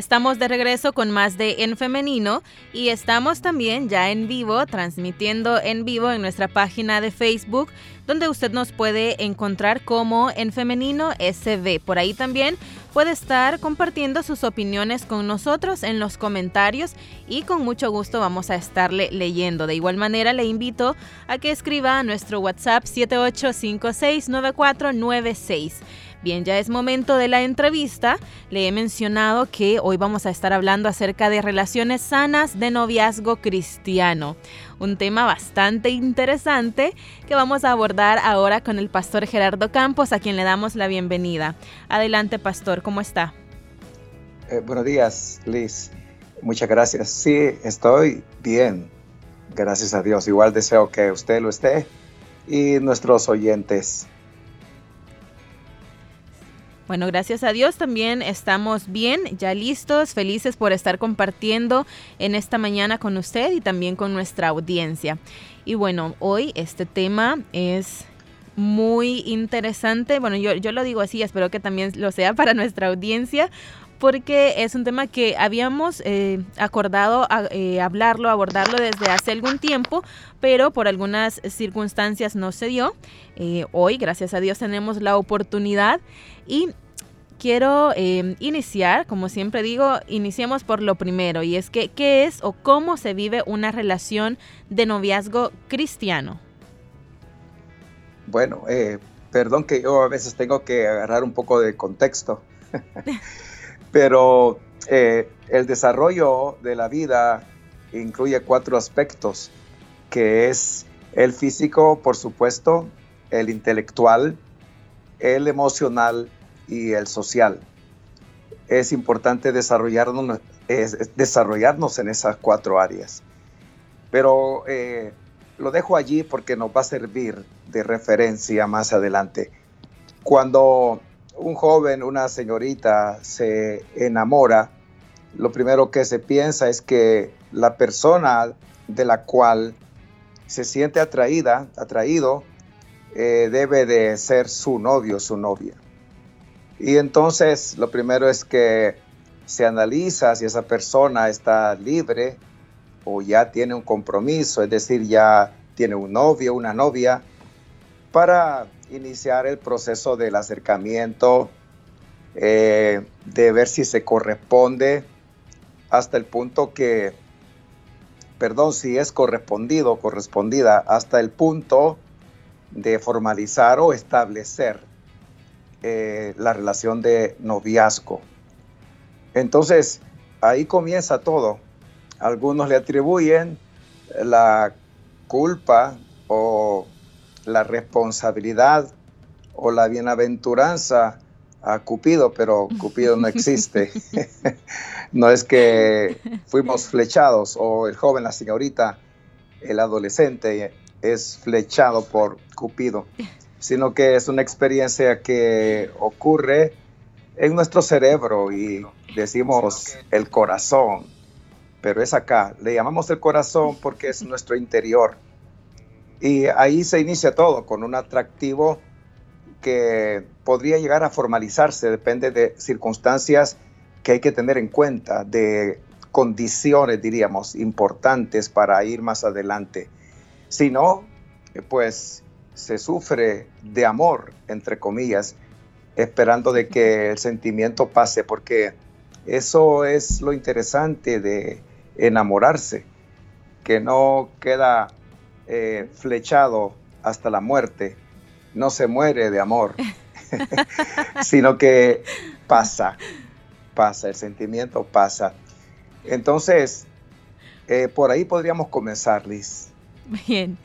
Estamos de regreso con más de En Femenino y estamos también ya en vivo, transmitiendo en vivo en nuestra página de Facebook, donde usted nos puede encontrar como En Femenino SB. Por ahí también puede estar compartiendo sus opiniones con nosotros en los comentarios y con mucho gusto vamos a estarle leyendo. De igual manera le invito a que escriba a nuestro WhatsApp 78569496. Bien, ya es momento de la entrevista. Le he mencionado que hoy vamos a estar hablando acerca de relaciones sanas de noviazgo cristiano. Un tema bastante interesante que vamos a abordar ahora con el pastor Gerardo Campos, a quien le damos la bienvenida. Adelante, pastor, ¿cómo está? Eh, buenos días, Liz. Muchas gracias. Sí, estoy bien. Gracias a Dios. Igual deseo que usted lo esté y nuestros oyentes bueno, gracias a Dios también estamos bien, ya listos, felices por estar compartiendo en esta mañana con usted y también con nuestra audiencia. Y bueno, hoy este tema es muy interesante. Bueno, yo, yo lo digo así, espero que también lo sea para nuestra audiencia, porque es un tema que habíamos eh, acordado eh, hablarlo, abordarlo desde hace algún tiempo, pero por algunas circunstancias no se dio. Eh, hoy, gracias a Dios, tenemos la oportunidad y quiero iniciar, como siempre digo, iniciemos por lo primero y es que qué es o cómo se vive una relación de noviazgo cristiano. Bueno, perdón que yo a veces tengo que agarrar un poco de contexto. Pero eh, el desarrollo de la vida incluye cuatro aspectos, que es el físico, por supuesto, el intelectual, el emocional y el social. Es importante desarrollarnos, desarrollarnos en esas cuatro áreas. Pero eh, lo dejo allí porque nos va a servir de referencia más adelante. Cuando un joven, una señorita se enamora, lo primero que se piensa es que la persona de la cual se siente atraída, atraído, eh, debe de ser su novio, su novia. Y entonces lo primero es que se analiza si esa persona está libre o ya tiene un compromiso, es decir, ya tiene un novio, una novia, para iniciar el proceso del acercamiento, eh, de ver si se corresponde hasta el punto que, perdón, si es correspondido o correspondida, hasta el punto de formalizar o establecer eh, la relación de noviazgo. Entonces, ahí comienza todo. Algunos le atribuyen la culpa o la responsabilidad o la bienaventuranza a Cupido, pero Cupido no existe. no es que fuimos flechados o el joven, la señorita, el adolescente es flechado por Cupido, sino que es una experiencia que ocurre en nuestro cerebro y decimos el corazón, pero es acá. Le llamamos el corazón porque es nuestro interior y ahí se inicia todo con un atractivo que podría llegar a formalizarse, depende de circunstancias que hay que tener en cuenta, de condiciones, diríamos, importantes para ir más adelante. Si no, pues se sufre de amor, entre comillas, esperando de que el sentimiento pase, porque eso es lo interesante de enamorarse, que no queda eh, flechado hasta la muerte, no se muere de amor, sino que pasa, pasa, el sentimiento pasa. Entonces, eh, por ahí podríamos comenzar, Liz. Bien.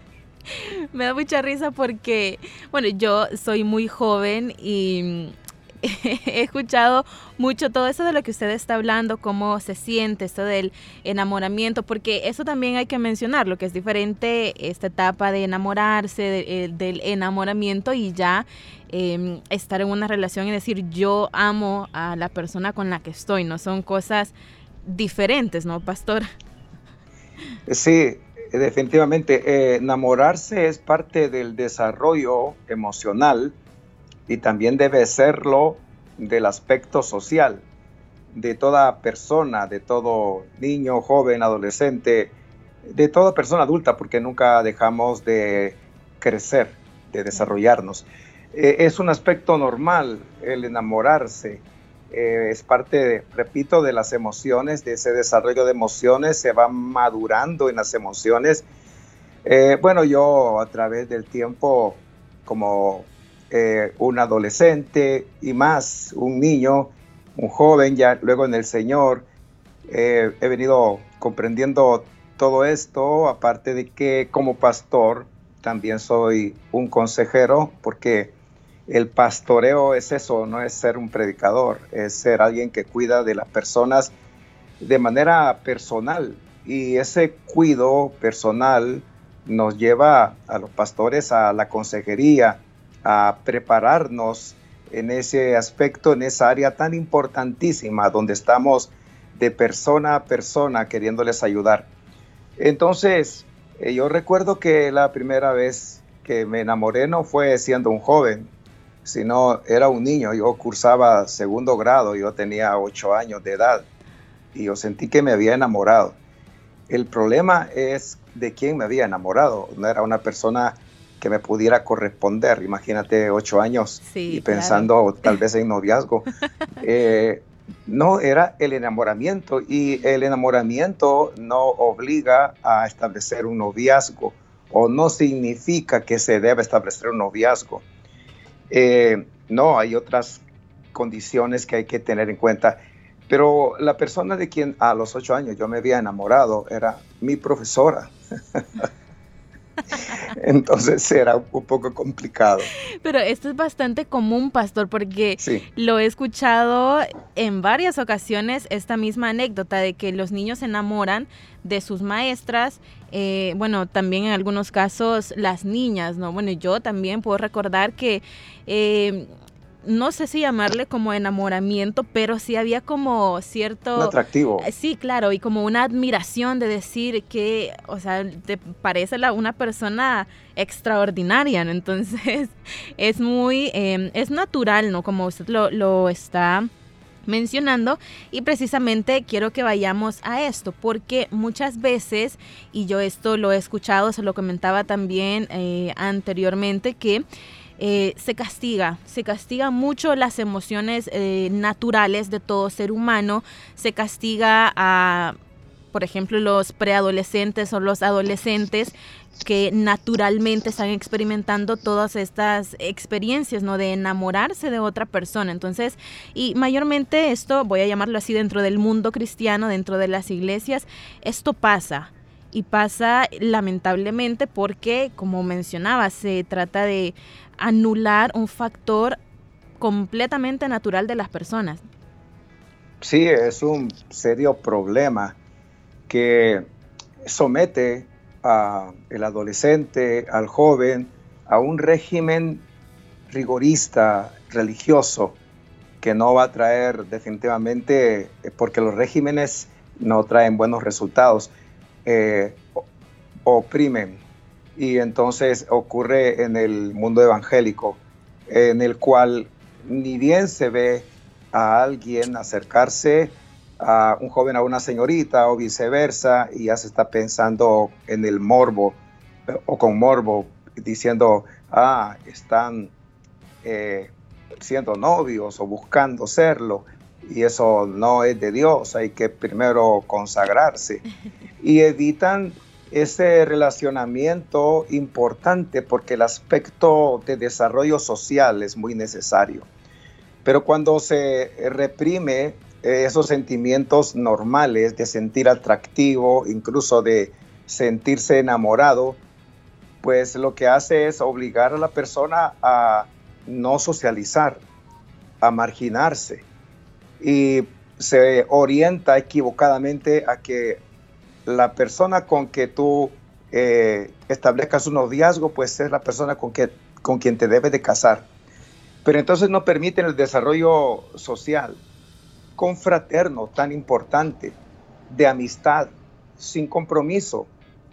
Me da mucha risa porque, bueno, yo soy muy joven y he escuchado mucho todo eso de lo que usted está hablando, cómo se siente esto del enamoramiento, porque eso también hay que mencionarlo, que es diferente esta etapa de enamorarse, del enamoramiento y ya em, estar en una relación y decir yo amo a la persona con la que estoy, no son cosas diferentes, ¿no, pastor? Sí, definitivamente. Eh, enamorarse es parte del desarrollo emocional y también debe serlo del aspecto social de toda persona, de todo niño, joven, adolescente, de toda persona adulta, porque nunca dejamos de crecer, de desarrollarnos. Eh, es un aspecto normal el enamorarse, eh, es parte, repito, de las emociones, de ese desarrollo de emociones, se va madurando en las emociones. Eh, bueno, yo a través del tiempo, como eh, un adolescente y más, un niño, un joven, ya luego en el Señor. he venido comprendiendo todo esto, aparte de que como pastor también soy un consejero, porque el pastoreo es eso, no es ser un predicador, es ser alguien que cuida de las personas de manera personal. Y ese cuido personal nos lleva a los pastores a la consejería, a prepararnos en ese aspecto, en esa área tan importantísima donde estamos de persona a persona queriéndoles ayudar. Entonces, eh, yo recuerdo que la primera vez que me enamoré no fue siendo un joven, sino era un niño. Yo cursaba segundo grado, yo tenía ocho años de edad y yo sentí que me había enamorado. El problema es de quién me había enamorado. No era una persona que me pudiera corresponder. Imagínate ocho años y pensando tal vez en noviazgo. Eh, no, era el enamoramiento y el enamoramiento no obliga a establecer un noviazgo o no significa que se debe establecer un noviazgo. Eh, no, hay otras condiciones que hay que tener en cuenta. Pero la persona de quien a los ocho años yo me había enamorado era mi profesora. Entonces era un poco complicado. Pero esto es bastante común, pastor, porque lo he escuchado en varias ocasiones, esta misma anécdota de que los niños se enamoran de sus maestras, eh, bueno, también en algunos casos las niñas, ¿no? Bueno, yo también puedo recordar que... Eh, no sé si llamarle como enamoramiento, pero sí había como cierto... atractivo. Eh, sí, claro, y como una admiración de decir que, o sea, te parece la, una persona extraordinaria, ¿no? Entonces es muy, em, es natural, ¿no? Como usted lo, lo está mencionando y precisamente quiero que vayamos a esto porque muchas veces y yo esto lo he escuchado se lo comentaba también eh, anteriormente que eh, se castiga, se castiga mucho las emociones eh, naturales de todo ser humano, se castiga a, por ejemplo, los preadolescentes o los adolescentes que naturalmente están experimentando todas estas experiencias, ¿no? De enamorarse de otra persona. Entonces, y mayormente esto, voy a llamarlo así, dentro del mundo cristiano, dentro de las iglesias, esto pasa. Y pasa lamentablemente porque, como mencionaba, se trata de anular un factor completamente natural de las personas. Sí, es un serio problema que somete al adolescente, al joven, a un régimen rigorista, religioso, que no va a traer definitivamente, porque los regímenes no traen buenos resultados, eh, oprimen y entonces ocurre en el mundo evangélico, en el cual ni bien se ve a alguien acercarse a un joven a una señorita o viceversa y ya se está pensando en el morbo o con morbo diciendo, ah, están eh, siendo novios o buscando serlo y eso no es de Dios, hay que primero consagrarse y evitan ese relacionamiento importante porque el aspecto de desarrollo social es muy necesario. Pero cuando se reprime esos sentimientos normales de sentir atractivo, incluso de sentirse enamorado, pues lo que hace es obligar a la persona a no socializar, a marginarse y se orienta equivocadamente a que la persona con que tú eh, establezcas un noviazgo, pues es la persona con, que, con quien te debes de casar. Pero entonces no permiten el desarrollo social, confraterno, tan importante, de amistad, sin compromiso.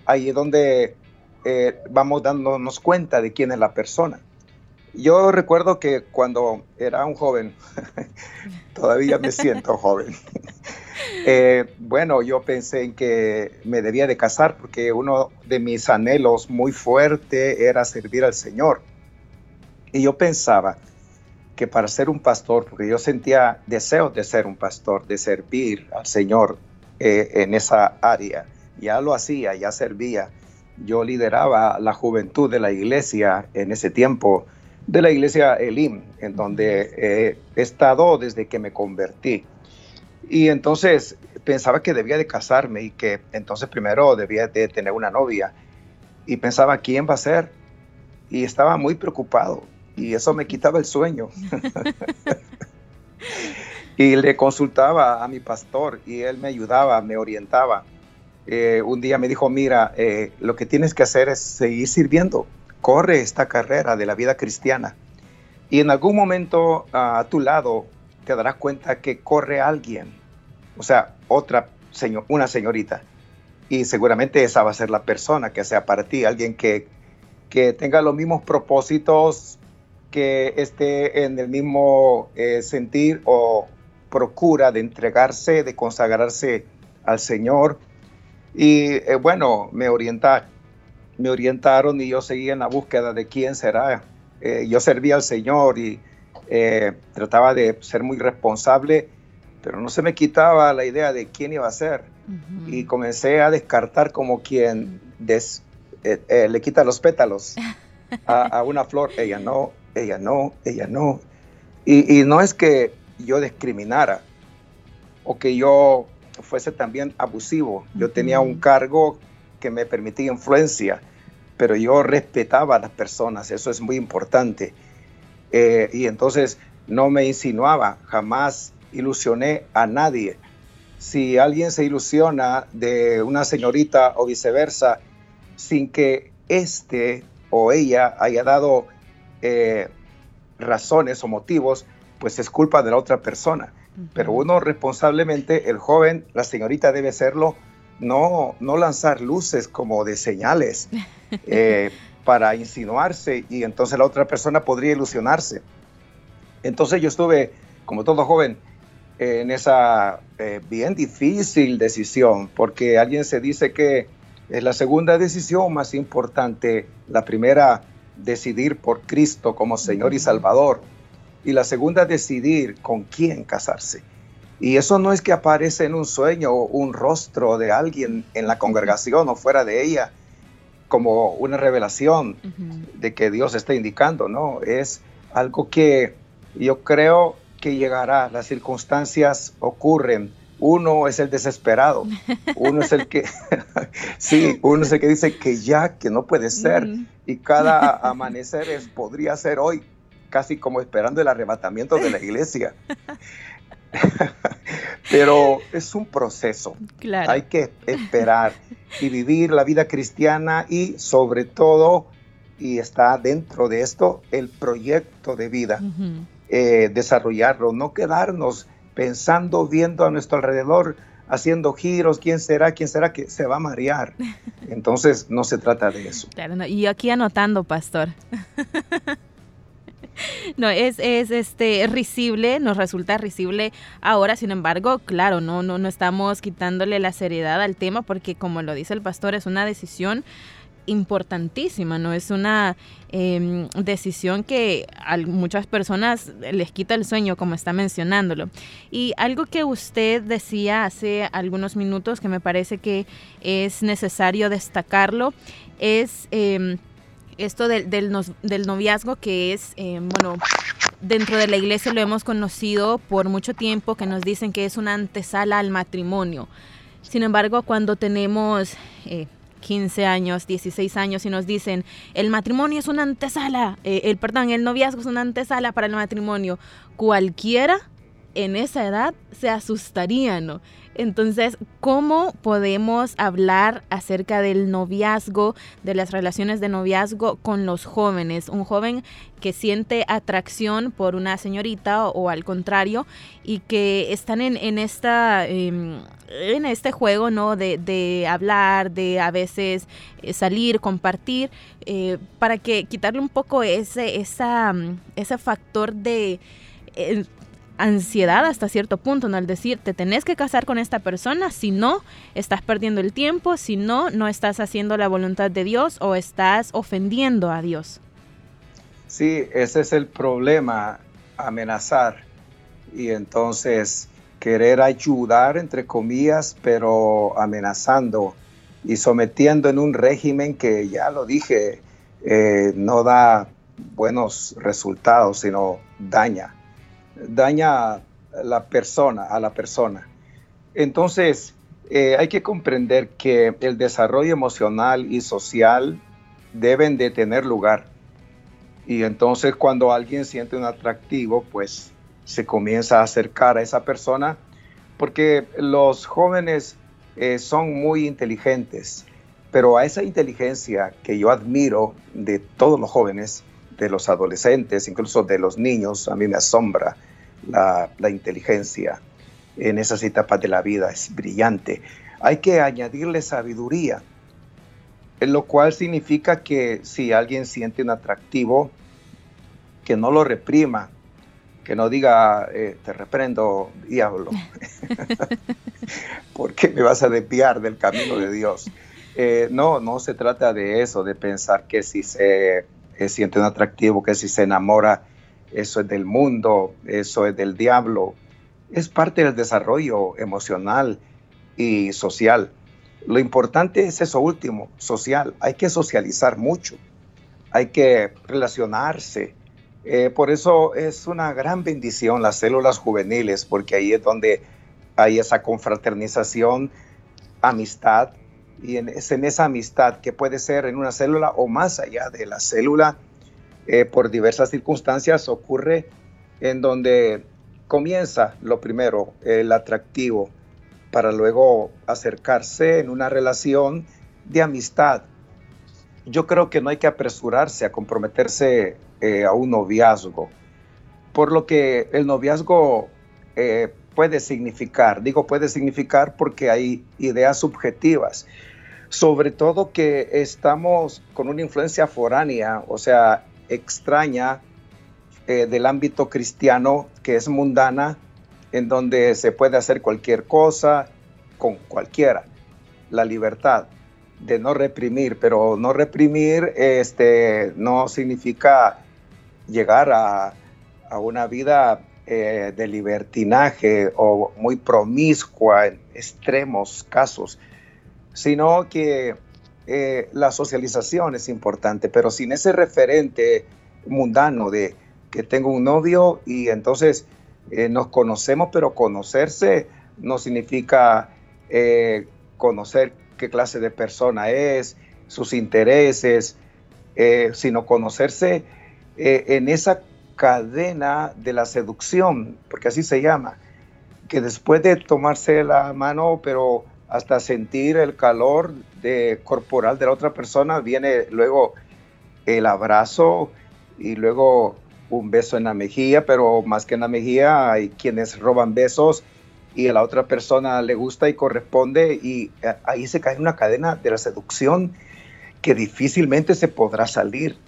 Ahí es donde eh, vamos dándonos cuenta de quién es la persona. Yo recuerdo que cuando era un joven, todavía me siento joven, eh, bueno, yo pensé en que me debía de casar porque uno de mis anhelos muy fuerte era servir al Señor. Y yo pensaba que para ser un pastor, porque yo sentía deseos de ser un pastor, de servir al Señor eh, en esa área, ya lo hacía, ya servía. Yo lideraba la juventud de la iglesia en ese tiempo de la iglesia Elim, en donde he estado desde que me convertí. Y entonces pensaba que debía de casarme y que entonces primero debía de tener una novia. Y pensaba, ¿quién va a ser? Y estaba muy preocupado y eso me quitaba el sueño. y le consultaba a mi pastor y él me ayudaba, me orientaba. Eh, un día me dijo, mira, eh, lo que tienes que hacer es seguir sirviendo corre esta carrera de la vida cristiana. Y en algún momento a tu lado te darás cuenta que corre alguien, o sea, otra señor, una señorita. Y seguramente esa va a ser la persona que sea para ti, alguien que, que tenga los mismos propósitos, que esté en el mismo eh, sentir o procura de entregarse, de consagrarse al Señor. Y eh, bueno, me orienta me orientaron y yo seguía en la búsqueda de quién será. Eh, yo servía al Señor y eh, trataba de ser muy responsable, pero no se me quitaba la idea de quién iba a ser. Y comencé a descartar como quien eh, le quita los pétalos a, una flor. Ella no, ella no, ella no. Y, y no es que yo discriminara o que yo fuese también abusivo. Yo tenía un cargo que me permitía influencia pero yo respetaba a las personas, eso es muy importante. Eh, y entonces no me insinuaba, jamás ilusioné a nadie. Si alguien se ilusiona de una señorita o viceversa, sin que éste o ella haya dado eh, razones o motivos, pues es culpa de la otra persona. Pero uno responsablemente, el joven, la señorita debe serlo, no, no lanzar luces como de señales, Eh, para insinuarse y entonces la otra persona podría ilusionarse. Entonces yo estuve, como todo joven, en esa eh, bien difícil decisión, porque alguien se dice que es la segunda decisión más importante, la primera decidir por Cristo como Señor y Salvador, y la segunda decidir con quién casarse. Y eso no es que aparece en un sueño un rostro de alguien en la congregación o fuera de ella, como una revelación de que Dios está indicando, ¿no? Es algo que yo creo que llegará, las circunstancias ocurren. Uno es el desesperado, uno es el que, sí, uno es el que dice que ya, que no puede ser, y cada amanecer es, podría ser hoy, casi como esperando el arrebatamiento de la iglesia. Pero es un proceso. Hay que esperar y vivir la vida cristiana y sobre todo, y está dentro de esto, el proyecto de vida. Eh, desarrollarlo, no quedarnos pensando, viendo a nuestro alrededor, haciendo giros, quién será, quién será que se va a marear. Entonces no se trata de eso. Y aquí anotando, pastor. no, es, es este risible, nos resulta risible ahora, sin embargo, claro, no, no, no estamos quitándole la seriedad al tema porque como lo dice el pastor, es una decisión importantísima, no es una em, decisión que a muchas personas les quita el sueño, como está mencionándolo. Y algo que usted decía hace algunos minutos que me parece que es necesario destacarlo es em, esto del, del, noviazgo que es, eh, bueno, dentro de la iglesia lo hemos conocido por mucho tiempo, que nos dicen que es una antesala al matrimonio. Sin embargo, cuando tenemos eh, 15 años, 16 años y nos dicen, el matrimonio es una antesala, eh, el perdón, el noviazgo es una antesala para el matrimonio, cualquiera en esa edad se asustaría, ¿no? Entonces, ¿cómo podemos hablar acerca del noviazgo, de las relaciones de noviazgo con los jóvenes? Un joven que siente atracción por una señorita o, al contrario y que están en, esta, em, en este juego, ¿no? De, hablar, de a veces eh, salir, compartir, eh, para que quitarle un poco ese, esa, ese factor de... Ansiedad hasta cierto punto, ¿no? Al decir, te tenés que casar con esta persona, si no, estás perdiendo el tiempo, si no, no estás haciendo la voluntad de Dios o estás ofendiendo a Dios. Sí, ese es el problema, amenazar y entonces querer ayudar, entre comillas, pero amenazando y sometiendo en un régimen que, ya lo dije, eh, no da buenos resultados, sino daña daña a la persona, a la persona. Entonces, eh, hay que comprender que el desarrollo emocional y social deben de tener lugar. Y entonces cuando alguien siente un atractivo, pues se comienza a acercar a esa persona, porque los jóvenes eh, son muy inteligentes, pero a esa inteligencia que yo admiro de todos los jóvenes, de los adolescentes, incluso de los niños, a mí me asombra la, inteligencia en esas etapas de la vida, es brillante. Hay que añadirle sabiduría, lo cual significa que si alguien siente un atractivo, que no lo reprima, que no diga, eh, te reprendo, diablo, porque me vas a desviar del camino de Dios. Eh, no, no se trata de eso, de pensar que si se eh, siente un atractivo, que si se enamora, eso es del mundo, eso es del diablo. Es parte del desarrollo emocional y social. Lo importante es eso último, social. Hay que socializar mucho, hay que relacionarse. Eh, por eso es una gran bendición las células juveniles, porque ahí es donde hay esa confraternización, amistad, y es en esa amistad que puede ser en una célula o más allá de la célula eh, por diversas circunstancias ocurre en donde comienza lo primero, el atractivo, para luego acercarse en una relación de amistad. Yo creo que no hay que apresurarse a comprometerse eh, a un noviazgo, por lo que el noviazgo eh, puede significar, digo puede significar porque hay ideas subjetivas, sobre todo que estamos con una influencia foránea, o sea, extraña eh, del ámbito cristiano que es mundana, en donde se puede hacer cualquier cosa con cualquiera. La libertad de no reprimir, pero no reprimir este, no significa llegar a, una vida eh, de libertinaje o muy promiscua en extremos casos, sino que eh, la socialización es importante, pero sin ese referente mundano de que tengo un novio y entonces eh, nos conocemos, pero conocerse no significa eh, conocer qué clase de persona es, sus intereses, sino conocerse en esa cadena de la seducción, porque así se llama, que después de tomarse la mano, pero hasta sentir el calor corporal de la otra persona, viene luego el abrazo y luego un beso en la mejilla, pero más que en la mejilla hay quienes roban besos y a la otra persona le gusta y corresponde y eh, ahí se cae una cadena de la seducción que difícilmente se podrá salir.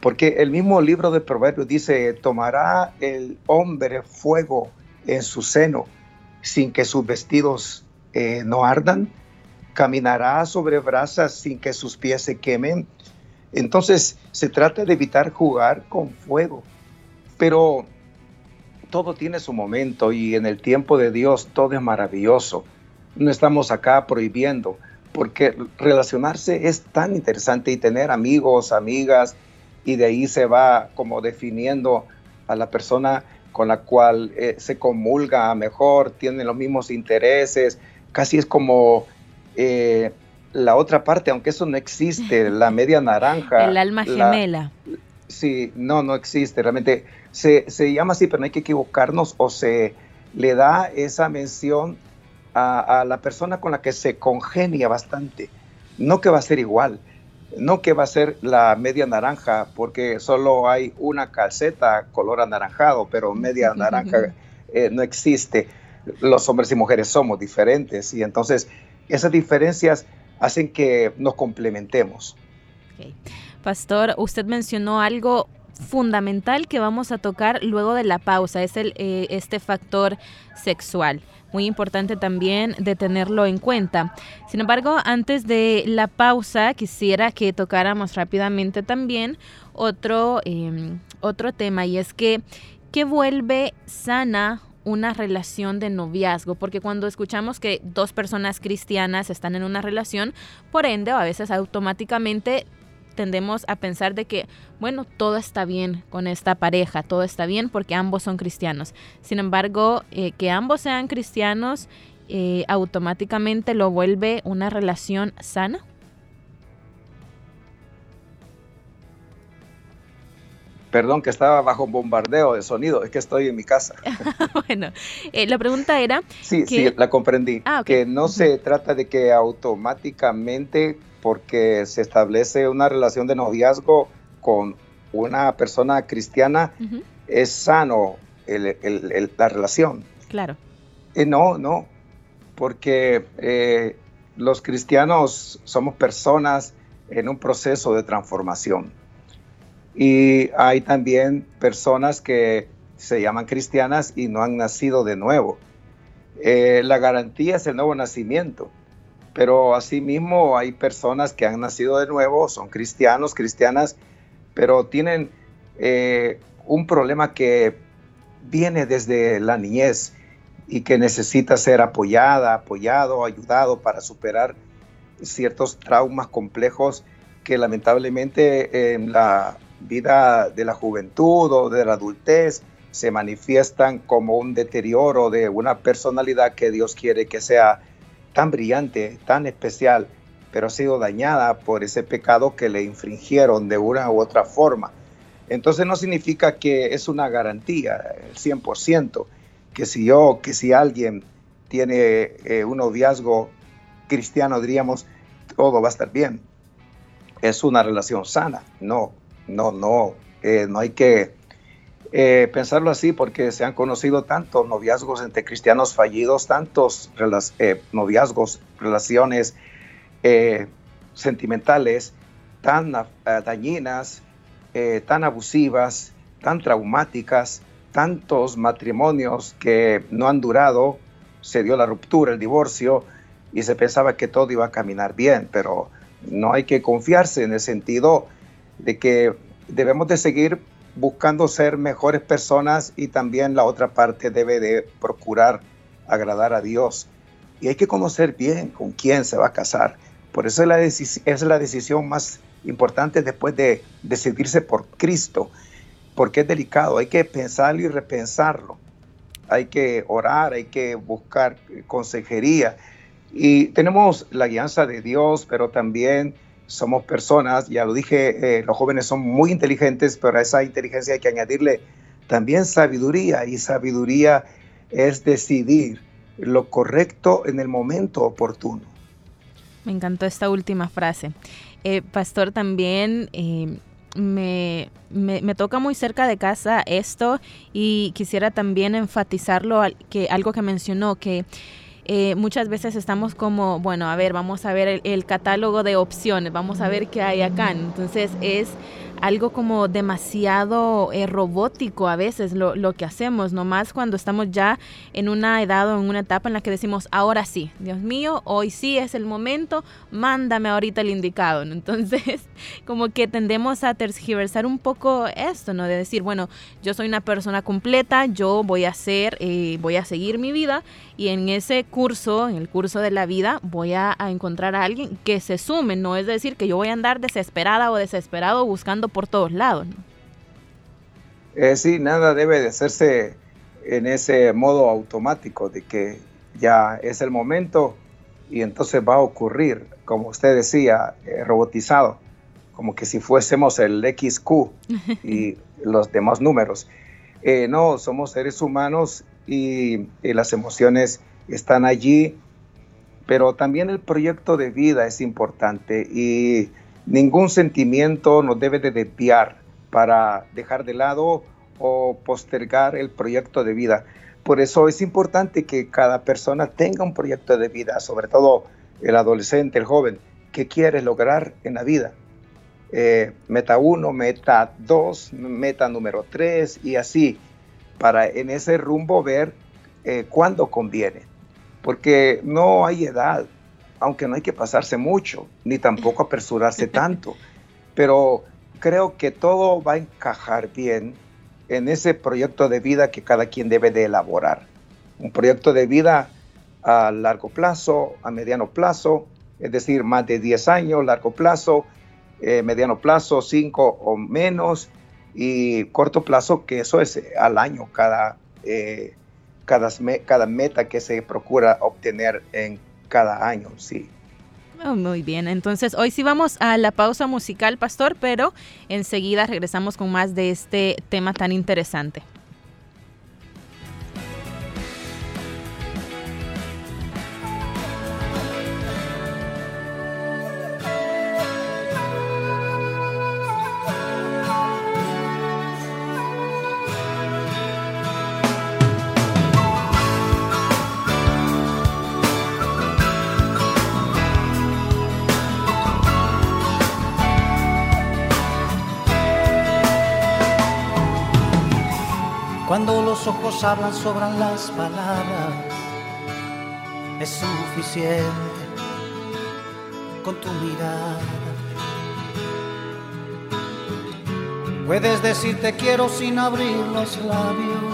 Porque el mismo libro de Proverbios dice, tomará el hombre fuego en su seno sin que sus vestidos eh, no ardan, caminará sobre brasas sin que sus pies se quemen. Entonces se trata de evitar jugar con fuego, pero todo tiene su momento y en el tiempo de Dios todo es maravilloso. No estamos acá prohibiendo, porque relacionarse es tan interesante y tener amigos, amigas, y de ahí se va como definiendo a la persona con la cual eh, se comulga mejor, tiene los mismos intereses, casi es como eh, la otra parte, aunque eso no existe, la media naranja. El alma gemela. sí, no, no existe. Realmente se, se, llama así, pero no hay que equivocarnos o se le da esa mención a, a, la persona con la que se congenia bastante. No que va a ser igual, no que va a ser la media naranja, porque solo hay una calceta color anaranjado, pero media naranja eh, no existe. Los hombres y mujeres somos diferentes y entonces esas diferencias hacen que nos complementemos. Pastor, usted mencionó algo fundamental que vamos a tocar luego de la pausa, es el, eh, este factor sexual. Muy importante también de tenerlo en cuenta. Sin embargo, antes de la pausa, quisiera que tocáramos rápidamente también otro, em, otro tema y es que, ¿qué vuelve sana una relación de noviazgo, porque cuando escuchamos que dos personas cristianas están en una relación, por ende, a veces automáticamente tendemos a pensar de que, bueno, todo está bien con esta pareja, todo está bien porque ambos son cristianos. Sin embargo, eh, que ambos sean cristianos eh, automáticamente lo vuelve una relación sana. Perdón, que estaba bajo bombardeo de sonido, es que estoy en mi casa. bueno, eh, la pregunta era... Sí, sí, la comprendí. Ah, que no se trata de que automáticamente, porque se establece una relación de noviazgo con una persona cristiana, es sano la relación. Claro. Eh, no, no, porque eh, los cristianos somos personas en un proceso de transformación y hay también personas que se llaman cristianas y no han nacido de nuevo. Eh, la garantía es el nuevo nacimiento, pero asimismo hay personas que han nacido de nuevo, son cristianos, cristianas, pero tienen eh, un problema que viene desde la niñez y que necesita ser apoyada, apoyado, ayudado para superar ciertos traumas complejos que lamentablemente en la vida de la juventud o de la adultez se manifiestan como un deterioro de una personalidad que Dios quiere que sea tan brillante, tan especial, pero ha sido dañada por ese pecado que le infringieron de una u otra forma. Entonces no significa que es una garantía, el 100%, que si yo, que si alguien tiene eh, un noviazgo cristiano, diríamos, todo va a estar bien. Es una relación sana, no, no, no, eh, no hay que eh, pensarlo así porque se han conocido tantos noviazgos entre cristianos fallidos, tantos eh, noviazgos, relaciones sentimentales tan dañinas, tan abusivas, tan traumáticas, tantos matrimonios que no han durado, se dio la ruptura, el divorcio, y se pensaba que todo iba a caminar bien, pero no hay que confiarse en el sentido de que debemos de seguir buscando ser mejores personas y también la otra parte debe de procurar agradar a Dios. Y hay que conocer bien con quién se va a casar. Por eso es la, es la decisión más importante después de decidirse por Cristo, porque es delicado, hay que pensarlo y repensarlo. Hay que orar, hay que buscar consejería. Y tenemos la guianza de Dios, pero también somos personas, ya lo dije, eh, los jóvenes son muy inteligentes, pero a esa inteligencia hay que añadirle también sabiduría y sabiduría es decidir lo correcto en el momento oportuno. Me encantó esta última frase. Eh, pastor, también eh, me, me, toca muy cerca de casa esto y quisiera también enfatizarlo, que, algo que mencionó, que eh, muchas veces estamos como, bueno, a ver, vamos a ver el, catálogo de opciones, vamos a ver qué hay acá. Entonces es algo como demasiado eh, robótico a veces lo, lo, que hacemos, nomás cuando estamos ya en una edad o en una etapa en la que decimos, ahora sí, Dios mío, hoy sí es el momento, mándame ahorita el indicado. Entonces, como que tendemos a tergiversar un poco esto, ¿no? De decir, bueno, yo soy una persona completa, yo voy a hacer, eh, voy a seguir mi vida y en ese curso, en el curso de la vida, voy a, encontrar a alguien que se sume, no es decir que yo voy a andar desesperada o desesperado buscando por todos lados. Eh, sí, nada debe de hacerse en ese modo automático de que ya es el momento y entonces va a ocurrir, como usted decía, eh, robotizado, como que si fuésemos el XQ y los demás números. Eh, no, somos seres humanos y, las emociones están allí, pero también el proyecto de vida es importante y ningún sentimiento nos debe de desviar para dejar de lado o postergar el proyecto de vida. Por eso es importante que cada persona tenga un proyecto de vida, sobre todo el adolescente, el joven, que quiere lograr en la vida. Eh, meta 1, meta 2, meta número 3 y así, para en ese rumbo ver eh, cuándo conviene. Porque no hay edad, aunque no hay que pasarse mucho, ni tampoco apresurarse tanto, pero creo que todo va a encajar bien en ese proyecto de vida que cada quien debe de elaborar. Un proyecto de vida a largo plazo, a mediano plazo, es decir, más de 10 años, largo plazo, eh, mediano plazo, 5 o menos, y corto plazo, que eso es al año, cada, eh, cada, cada meta que se procura obtener en cada año, sí. Oh, muy bien, entonces hoy sí vamos a la pausa musical, Pastor, pero enseguida regresamos con más de este tema tan interesante. Ojos hablan, sobran las palabras. Es suficiente con tu mirada. Puedes decir te quiero sin abrir los labios.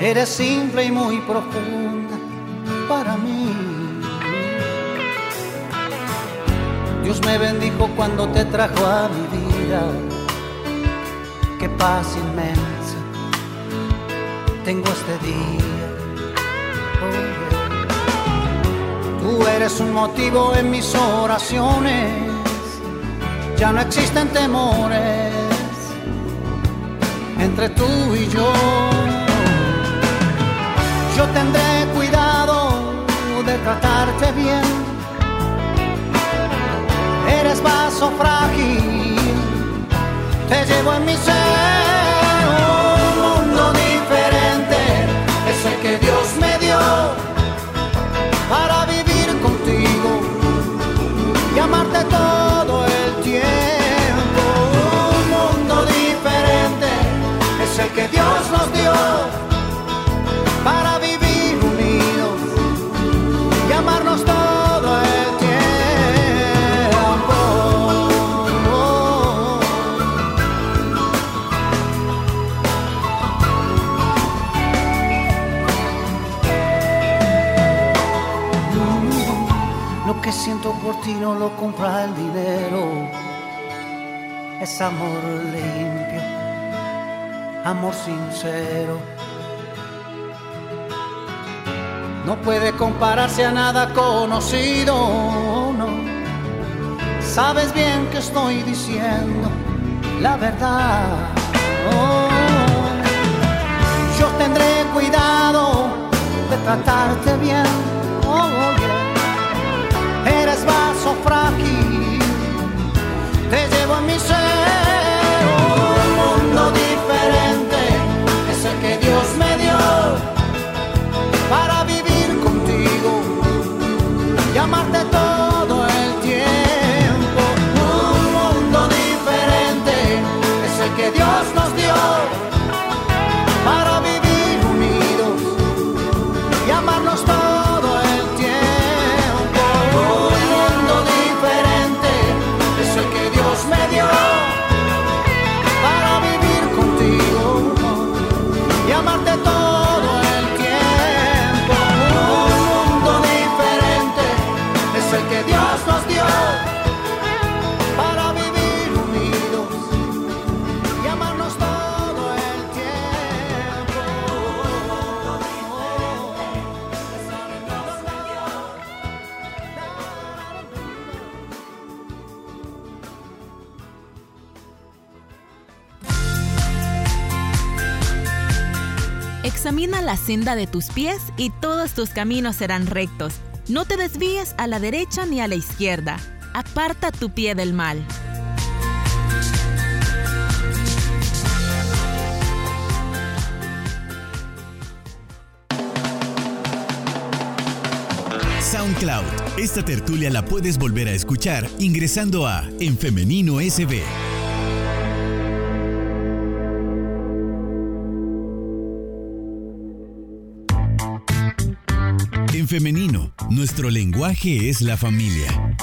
Eres simple y muy profunda para mí. Dios me bendijo cuando te trajo a mi vida qué paz inmensa tengo este día. Tú eres un motivo en mis oraciones, ya no existen temores entre tú y yo. Yo tendré cuidado de tratarte bien. Eres vaso frágil te llevo en mi ser por ti lo compra el dinero. Es amor limpio, amor sincero. No puede compararse a nada conocido, no. Sabes bien que estoy diciendo la verdad. Yo tendré cuidado de tratarte bien. Frágil, te llevo en mi ser. Un mundo diferente es el que Dios me dio para vivir contigo y amarte todo de tus pies y todos tus caminos serán rectos. No te desvíes a la derecha ni a la izquierda. Aparta tu pie del mal. SoundCloud. Esta tertulia la puedes volver a escuchar ingresando a En Femenino SB. Femenino, nuestro lenguaje es la familia.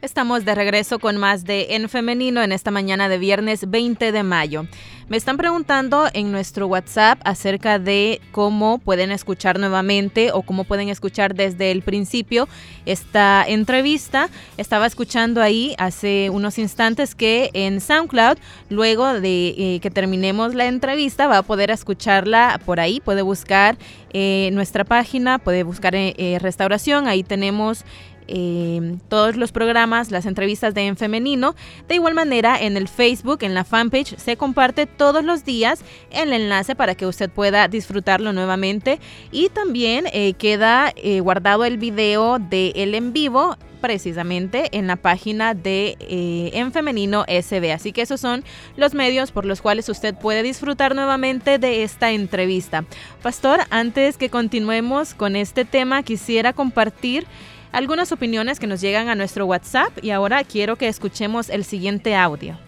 Estamos de regreso con más de En Femenino en esta mañana de viernes 20 de mayo. Me están preguntando en nuestro WhatsApp acerca de cómo pueden escuchar nuevamente o cómo pueden escuchar desde el principio esta entrevista. Estaba escuchando ahí hace unos instantes que en SoundCloud, luego de eh, que terminemos la entrevista, va a poder escucharla por ahí. Puede buscar eh, nuestra página, puede buscar eh, restauración. Ahí tenemos Em, todos los programas, las entrevistas de En Femenino. De igual manera, en el Facebook, en la fanpage, se comparte todos los días el enlace para que usted pueda disfrutarlo nuevamente. Y también eh, queda eh, guardado el video de el en vivo precisamente en la página de eh, En Femenino SB. Así que esos son los medios por los cuales usted puede disfrutar nuevamente de esta entrevista. Pastor, antes que continuemos con este tema, quisiera compartir algunas opiniones que nos llegan a nuestro WhatsApp y ahora quiero que escuchemos el siguiente audio.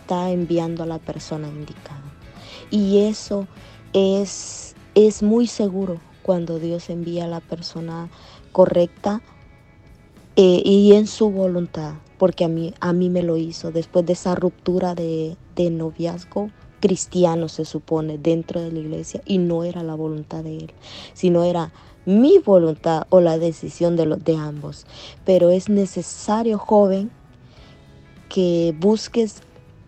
Está enviando a la persona indicada. Y eso es, es muy seguro cuando Dios envía a la persona correcta eh, y en su voluntad, porque a mí, a mí me lo hizo después de esa ruptura de, de noviazgo cristiano, se supone, dentro de la iglesia, y no era la voluntad de él, sino era mi voluntad o la decisión de, los, de ambos. Pero es necesario, joven, que busques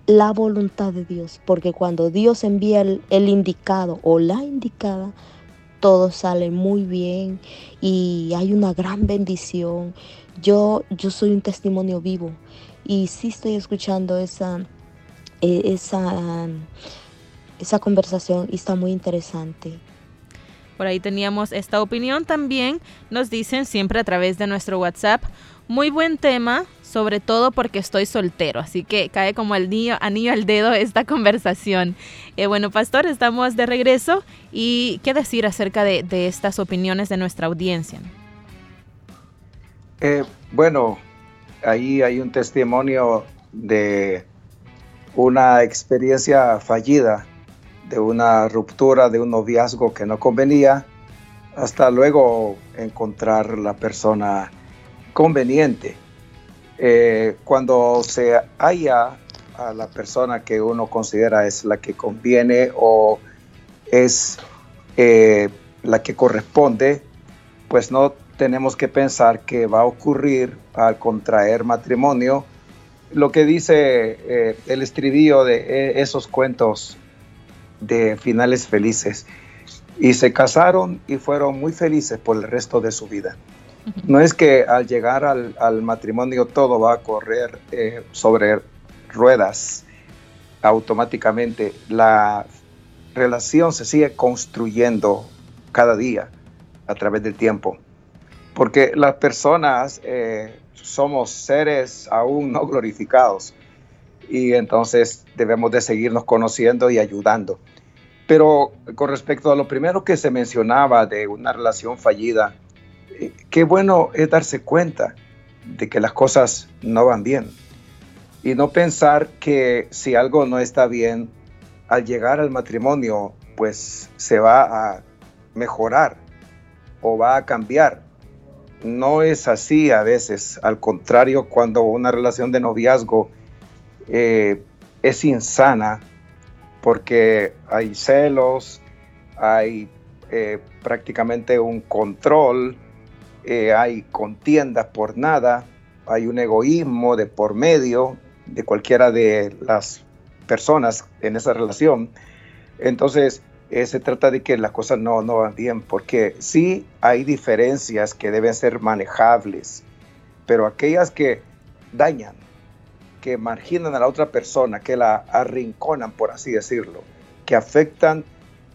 la voluntad de Dios, porque cuando Dios envía el, el, indicado o la indicada, todo sale muy bien y hay una gran bendición. Yo, yo soy un testimonio vivo y sí estoy escuchando esa, eh, esa, esa conversación y está muy interesante. Por ahí teníamos esta opinión también. Nos dicen siempre a través de nuestro WhatsApp. Muy buen tema, sobre todo porque estoy soltero. Así que cae como el niño, anillo al dedo esta conversación. Eh, bueno, Pastor, estamos de regreso. ¿Y qué decir acerca de, estas opiniones de nuestra audiencia? Eh, bueno, ahí hay un testimonio de una experiencia fallida de una ruptura, de un noviazgo que no convenía, hasta luego encontrar la persona conveniente. Eh, cuando se haya a la persona que uno considera es la que conviene o es eh, la que corresponde, pues no tenemos que pensar que va a ocurrir al contraer matrimonio lo que dice eh, el estribillo de esos cuentos de finales felices. Y se casaron y fueron muy felices por el resto de su vida. No es que al llegar al, matrimonio todo va a correr eh, sobre ruedas automáticamente. La relación se sigue construyendo cada día a través del tiempo. Porque las personas eh, somos seres aún no glorificados y entonces debemos de seguirnos conociendo y ayudando. Pero con respecto a lo primero que se mencionaba de una relación fallida, eh, qué bueno es darse cuenta de que las cosas no van bien y no pensar que si algo no está bien, al llegar al matrimonio, pues se va a mejorar o va a cambiar. No es así a veces, al contrario, cuando una relación de noviazgo eh, es insana porque hay celos, hay eh, prácticamente un control, eh, hay contiendas por nada, hay un egoísmo de por medio de cualquiera de las personas en esa relación. Entonces, eh, se trata de que las cosas no, no van bien, porque sí hay diferencias que deben ser manejables, pero aquellas que dañan, que marginan a la otra persona, que la arrinconan, por así decirlo, que afectan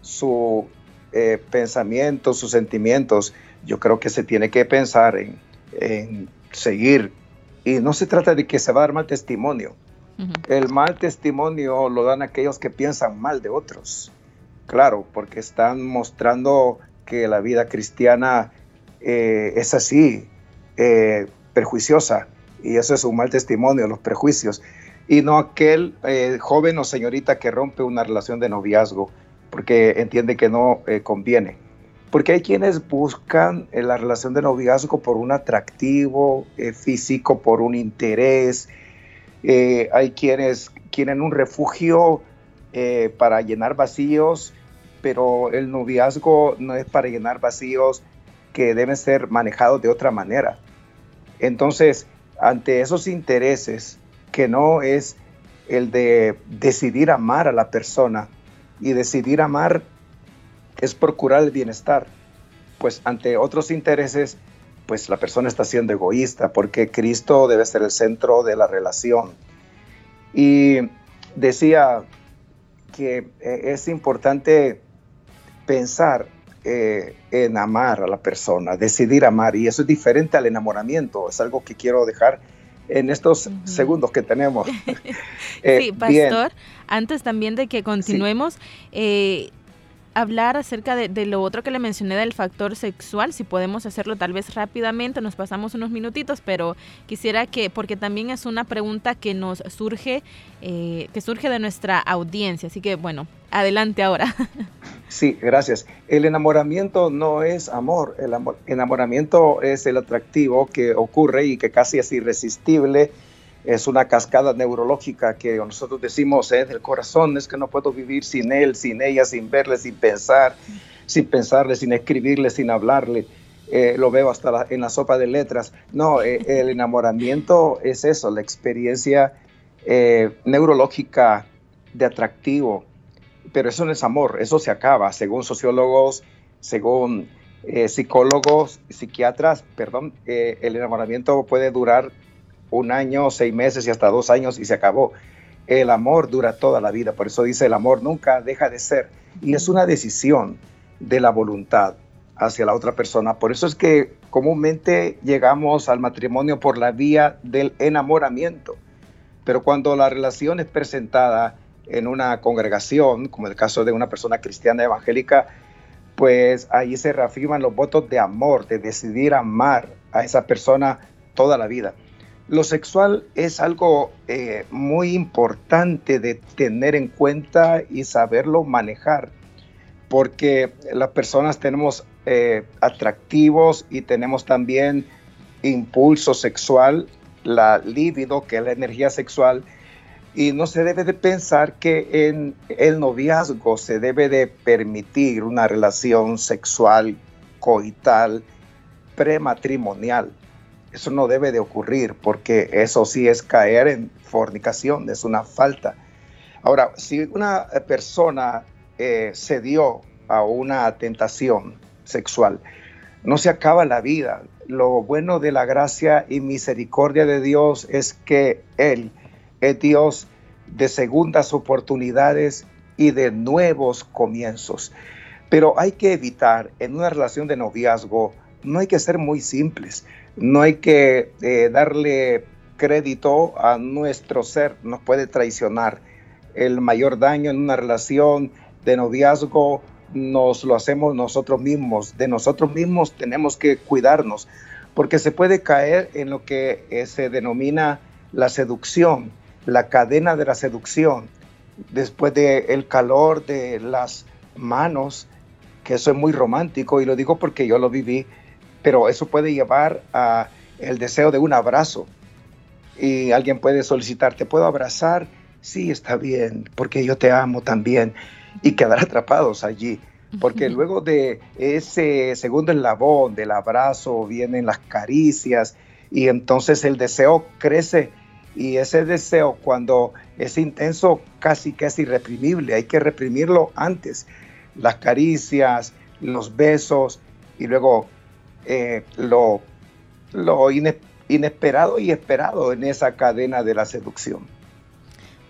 su eh, pensamiento, sus sentimientos, yo creo que se tiene que pensar en, en seguir. Y no se trata de que se va a dar mal testimonio. El mal testimonio lo dan aquellos que piensan mal de otros claro, porque están mostrando que la vida cristiana eh, es así, eh, perjuiciosa, y eso es un mal testimonio, los prejuicios, y no aquel eh, joven o señorita que rompe una relación de noviazgo porque entiende que no conviene. Porque hay quienes buscan la relación de noviazgo por un atractivo físico, por un interés. hay quienes quieren un refugio para llenar vacíos pero el noviazgo no es para llenar vacíos que deben ser manejados de otra manera. Entonces, ante esos intereses, que no es el de decidir amar a la persona y decidir amar es procurar el bienestar, pues ante otros intereses, pues la persona está siendo egoísta porque Cristo debe ser el centro de la relación. Y decía que eh, es importante pensar eh, en amar a la persona, decidir amar, y eso es diferente al enamoramiento, es algo que quiero dejar en estos segundos que tenemos. Eh, sí, pastor, antes también de que continuemos, eh, hablar acerca de, lo otro que le mencioné del factor sexual, si podemos hacerlo tal vez rápidamente, nos pasamos unos minutitos, pero quisiera que, porque también es una pregunta que nos surge, eh, que surge de nuestra audiencia, así que bueno, adelante ahora. Sí, gracias. El enamoramiento no es amor, el enamoramiento es el atractivo que ocurre y que casi es irresistible es una cascada neurológica que nosotros decimos es el corazón, es que no puedo vivir sin él, sin ella, sin verle, sin pensar, sin pensarle, sin escribirle, sin hablarle. Eh, lo veo hasta en la sopa de letras. No, eh, el enamoramiento es eso, la experiencia eh, neurológica de atractivo, pero eso no es amor, eso se acaba, según sociólogos, según psicólogos, psiquiatras, perdón, el enamoramiento puede durar un año, seis meses y hasta dos años y se acabó. El amor dura toda la vida, por eso dice el amor nunca deja de ser. Y es una decisión de la voluntad hacia la otra persona. Por eso es que comúnmente llegamos al matrimonio por la vía del enamoramiento. Pero cuando la relación es presentada en una congregación, como el caso de una persona cristiana evangélica, pues ahí se reafirman los votos de amor, de decidir amar a esa persona toda la vida. Lo sexual es algo eh, muy importante de tener en cuenta y saberlo manejar, porque las personas tenemos eh, atractivos y tenemos también impulso sexual, la libido, que es la energía sexual, y no se debe de pensar que en el noviazgo se debe de permitir una relación sexual coital prematrimonial eso no debe de ocurrir porque eso sí es caer en fornicación, es una falta. Ahora, si una persona eh, se dio a una tentación sexual, no se acaba la vida. Lo bueno de la gracia y misericordia de Dios es que Él es Dios de segundas oportunidades y de nuevos comienzos. Pero hay que evitar en una relación de noviazgo, no hay que ser muy simples no hay que eh, darle crédito a nuestro ser, nos puede traicionar. El mayor daño en una relación de noviazgo nos lo hacemos nosotros mismos. De nosotros mismos tenemos que cuidarnos, porque se puede caer en lo que eh, se denomina la seducción, la cadena de la seducción. Después del el calor de las manos, que eso es muy romántico y lo digo porque yo lo viví pero eso puede llevar a el deseo de un abrazo. Y alguien puede solicitar, ¿te puedo abrazar? Sí, está bien, porque yo te amo también. Y quedar atrapados allí. Porque luego de ese segundo eslabón del abrazo vienen las caricias y entonces el deseo crece y ese deseo cuando es intenso casi que es irreprimible, hay que reprimirlo antes. las caricias, los besos y luego eh, lo, lo inesperado y esperado en esa cadena de la seducción.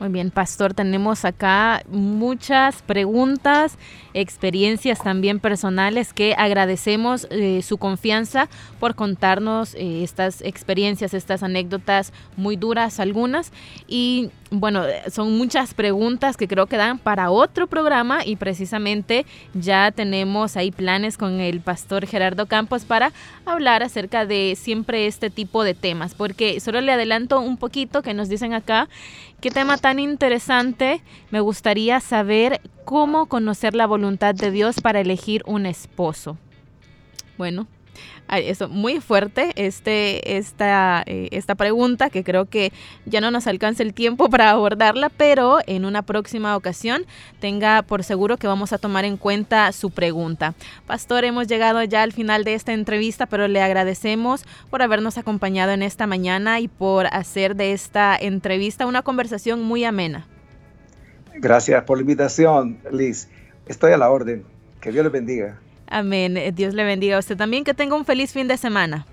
Muy bien, pastor, tenemos acá muchas preguntas, experiencias también personales que agradecemos eh, su confianza por contarnos eh, estas experiencias, estas anécdotas muy duras algunas. Y bueno, son muchas preguntas que creo que dan para otro programa y precisamente ya tenemos ahí planes con el pastor Gerardo Campos para hablar acerca de siempre este tipo de temas, porque solo le adelanto un poquito que nos dicen acá Qué tema tan interesante. Me gustaría saber cómo conocer la voluntad de Dios para elegir un esposo. Bueno, eso muy fuerte este esta eh, esta pregunta que creo que ya no nos alcanza el tiempo para abordarla pero en una próxima ocasión tenga por seguro que vamos a tomar en cuenta su pregunta. Pastor hemos llegado ya al final de esta entrevista pero le agradecemos por habernos acompañado en esta mañana y por hacer de esta entrevista una conversación muy amena. Gracias por la invitación Liz estoy a la orden que Dios le bendiga Amén. Eh, Dios le bendiga a usted también. Que tenga un feliz fin de semana.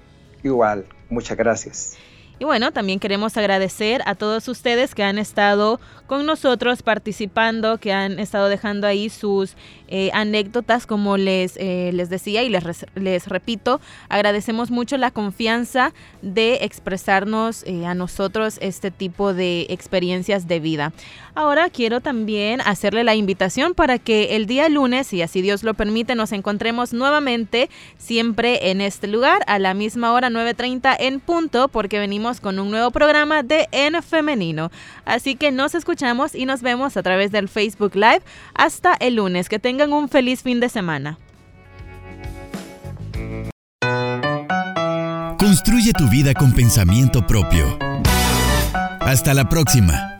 Igual. Muchas gracias. Y bueno, también queremos agradecer a todos ustedes que han estado con nosotros participando, que han estado dejando ahí sus eh, anécdotas, como les, eh, les decía y les, les repito, agradecemos mucho la confianza de expresarnos eh, a nosotros este tipo de experiencias de vida. Ahora quiero también hacerle la invitación para que el día lunes, si así Dios lo permite, nos encontremos nuevamente siempre en este lugar a la misma hora 9.30 en punto porque venimos con un nuevo programa de En Femenino. Así que nos escuchamos y nos vemos a través del Facebook Live hasta el lunes. Que tengan un feliz fin de semana. Construye tu vida con pensamiento propio. Hasta la próxima.